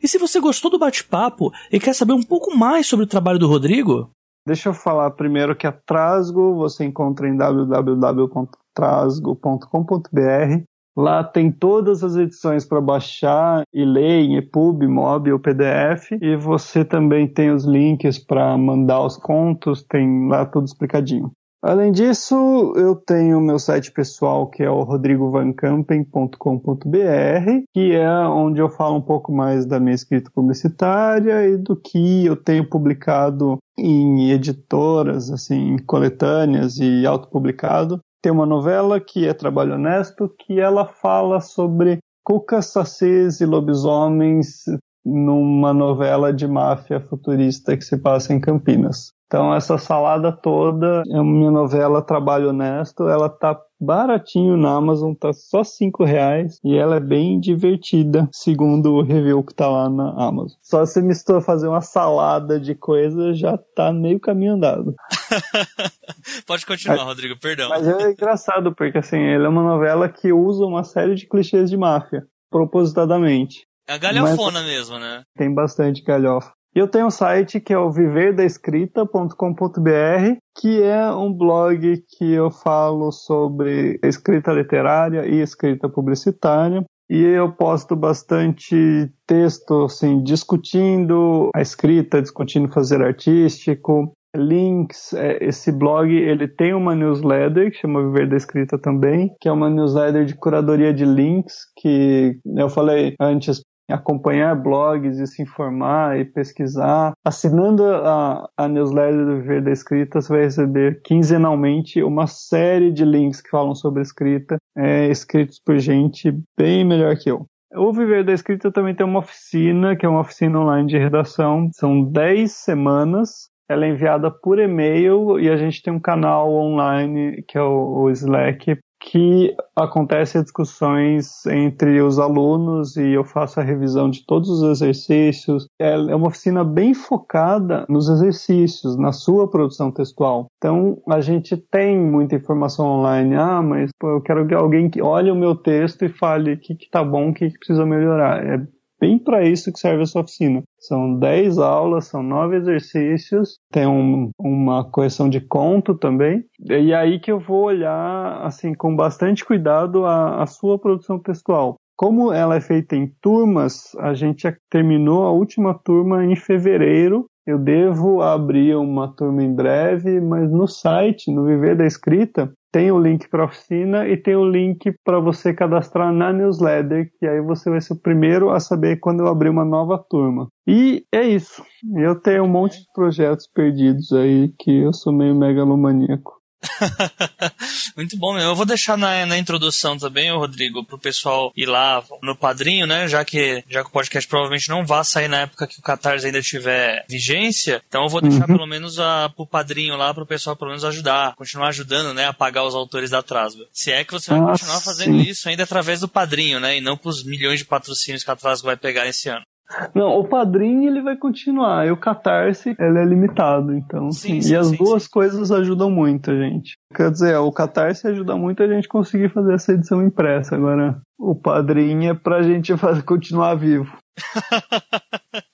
S2: E se você gostou do bate-papo e quer saber um pouco mais sobre o trabalho do Rodrigo,
S1: Deixa eu falar primeiro que a Trasgo você encontra em www.trasgo.com.br. Lá tem todas as edições para baixar e ler em EPUB, MOB ou PDF. E você também tem os links para mandar os contos, tem lá tudo explicadinho. Além disso, eu tenho meu site pessoal que é o rodrigovancampen.com.br, que é onde eu falo um pouco mais da minha escrita publicitária e do que eu tenho publicado em editoras, assim, coletâneas e autopublicado. Tem uma novela que é Trabalho Honesto, que ela fala sobre cucas, sacês e lobisomens numa novela de máfia futurista que se passa em Campinas. Então essa salada toda é uma novela Trabalho Honesto, ela tá baratinho na Amazon, tá só cinco reais e ela é bem divertida, segundo o review que tá lá na Amazon. Só se mistura fazer uma salada de coisas já tá meio caminho andado.
S2: Pode continuar, Rodrigo, perdão.
S1: Mas é engraçado porque assim, ele é uma novela que usa uma série de clichês de máfia, propositadamente.
S2: É a galhofona Mas mesmo, né?
S1: Tem bastante galhofa. E eu tenho um site que é o viverdaescrita.com.br, que é um blog que eu falo sobre escrita literária e escrita publicitária. E eu posto bastante texto, assim, discutindo a escrita, discutindo fazer artístico, links. É, esse blog ele tem uma newsletter que chama Viver da Escrita também, que é uma newsletter de curadoria de links que eu falei antes acompanhar blogs e se informar e pesquisar. Assinando a, a newsletter do Viver da Escrita, você vai receber quinzenalmente uma série de links que falam sobre escrita, é, escritos por gente bem melhor que eu. O Viver da Escrita também tem uma oficina, que é uma oficina online de redação. São 10 semanas ela é enviada por e-mail e a gente tem um canal online que é o, Slack que acontece discussões entre os alunos e eu faço a revisão de todos os exercícios. É, é uma oficina bem focada nos exercícios, na sua produção textual. Então, a gente tem muita informação online. Ah, mas pô, eu quero que alguém que olhe o meu texto e fale o que, que tá bom, o que, que precisa melhorar. É bem para isso que serve essa oficina. São 10 aulas, são 9 exercícios, tem um, uma correção de conto também. E aí que eu vou olhar assim com bastante cuidado a, a sua produção textual. Como ela é feita em turmas, a gente terminou a última turma em fevereiro. Eu devo abrir uma turma em breve, mas no site, no Viver da Escrita, tem o link para a oficina e tem o link para você cadastrar na newsletter, que aí você vai ser o primeiro a saber quando eu abrir uma nova turma. E é isso. Eu tenho um monte de projetos perdidos aí que eu sou meio megalomaníaco.
S2: Muito bom, Eu vou deixar na, na introdução também, Rodrigo, pro pessoal ir lá no padrinho, né? Já que, já que o podcast provavelmente não vai sair na época que o Catarse ainda tiver vigência. Então eu vou deixar uhum. pelo menos a, pro padrinho lá, pro pessoal pelo menos ajudar, continuar ajudando, né? A pagar os autores da Trasgo. Se é que você vai ah, continuar fazendo sim. isso ainda através do padrinho, né? E não pros milhões de patrocínios que a Trasgo vai pegar esse ano.
S1: Não, o padrinho ele vai continuar, e o catarse ele é limitado, então sim, sim, e as sim, duas coisas ajudam muito a gente. Quer dizer, o catarse ajuda muito a gente conseguir fazer essa edição impressa, agora o padrinho é pra gente fazer, continuar vivo.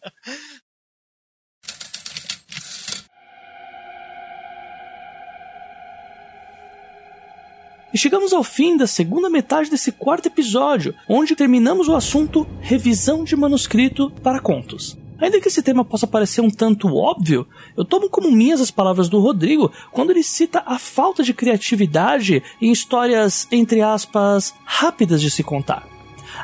S2: E chegamos ao fim da segunda metade desse quarto episódio, onde terminamos o assunto revisão de manuscrito para contos. Ainda que esse tema possa parecer um tanto óbvio, eu tomo como minhas as palavras do Rodrigo quando ele cita a falta de criatividade em histórias, entre aspas, rápidas de se contar.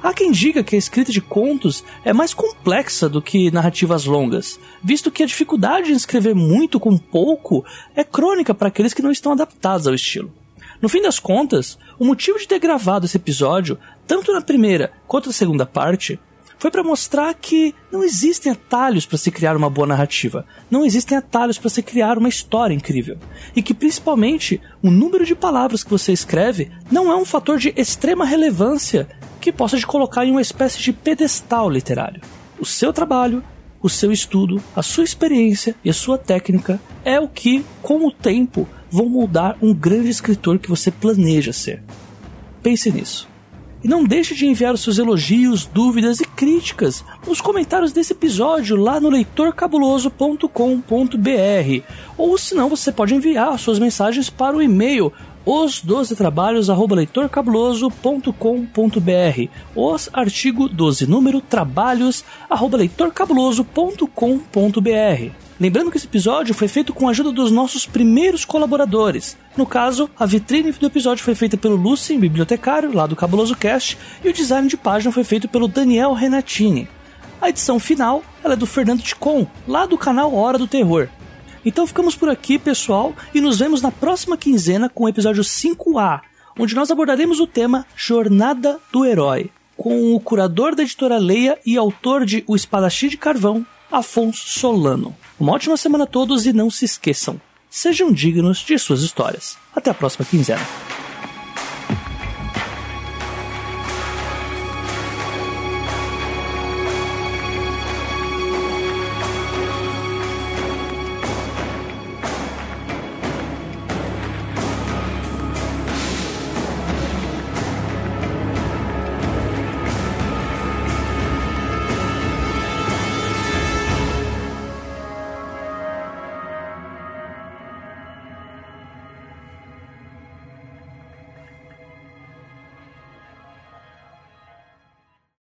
S2: Há quem diga que a escrita de contos é mais complexa do que narrativas longas, visto que a dificuldade em escrever muito com pouco é crônica para aqueles que não estão adaptados ao estilo. No fim das contas, o motivo de ter gravado esse episódio, tanto na primeira quanto na segunda parte, foi para mostrar que não existem atalhos para se criar uma boa narrativa, não existem atalhos para se criar uma história incrível, e que principalmente o número de palavras que você escreve não é um fator de extrema relevância que possa te colocar em uma espécie de pedestal literário. O seu trabalho, o seu estudo, a sua experiência e a sua técnica é o que, com o tempo, vão moldar um grande escritor que você planeja ser. Pense nisso. E não deixe de enviar os seus elogios, dúvidas e críticas nos comentários desse episódio lá no leitorcabuloso.com.br. Ou senão você pode enviar suas mensagens para o e-mail os 12 trabalhos leitorcabuloso.com.br os artigo 12 número trabalhos leitorcabuloso.com.br Lembrando que esse episódio foi feito com a ajuda dos nossos primeiros colaboradores. No caso, a vitrine do episódio foi feita pelo Lucien, bibliotecário, lá do Cabuloso Cast, e o design de página foi feito pelo Daniel Renatini. A edição final é do Fernando Ticon, lá do canal Hora do Terror. Então ficamos por aqui, pessoal, e nos vemos na próxima quinzena com o episódio 5A, onde nós abordaremos o tema Jornada do Herói, com o curador da editora Leia e autor de O Espadachim de Carvão, Afonso Solano. Uma ótima semana a todos e não se esqueçam, sejam dignos de suas histórias. Até a próxima quinzena.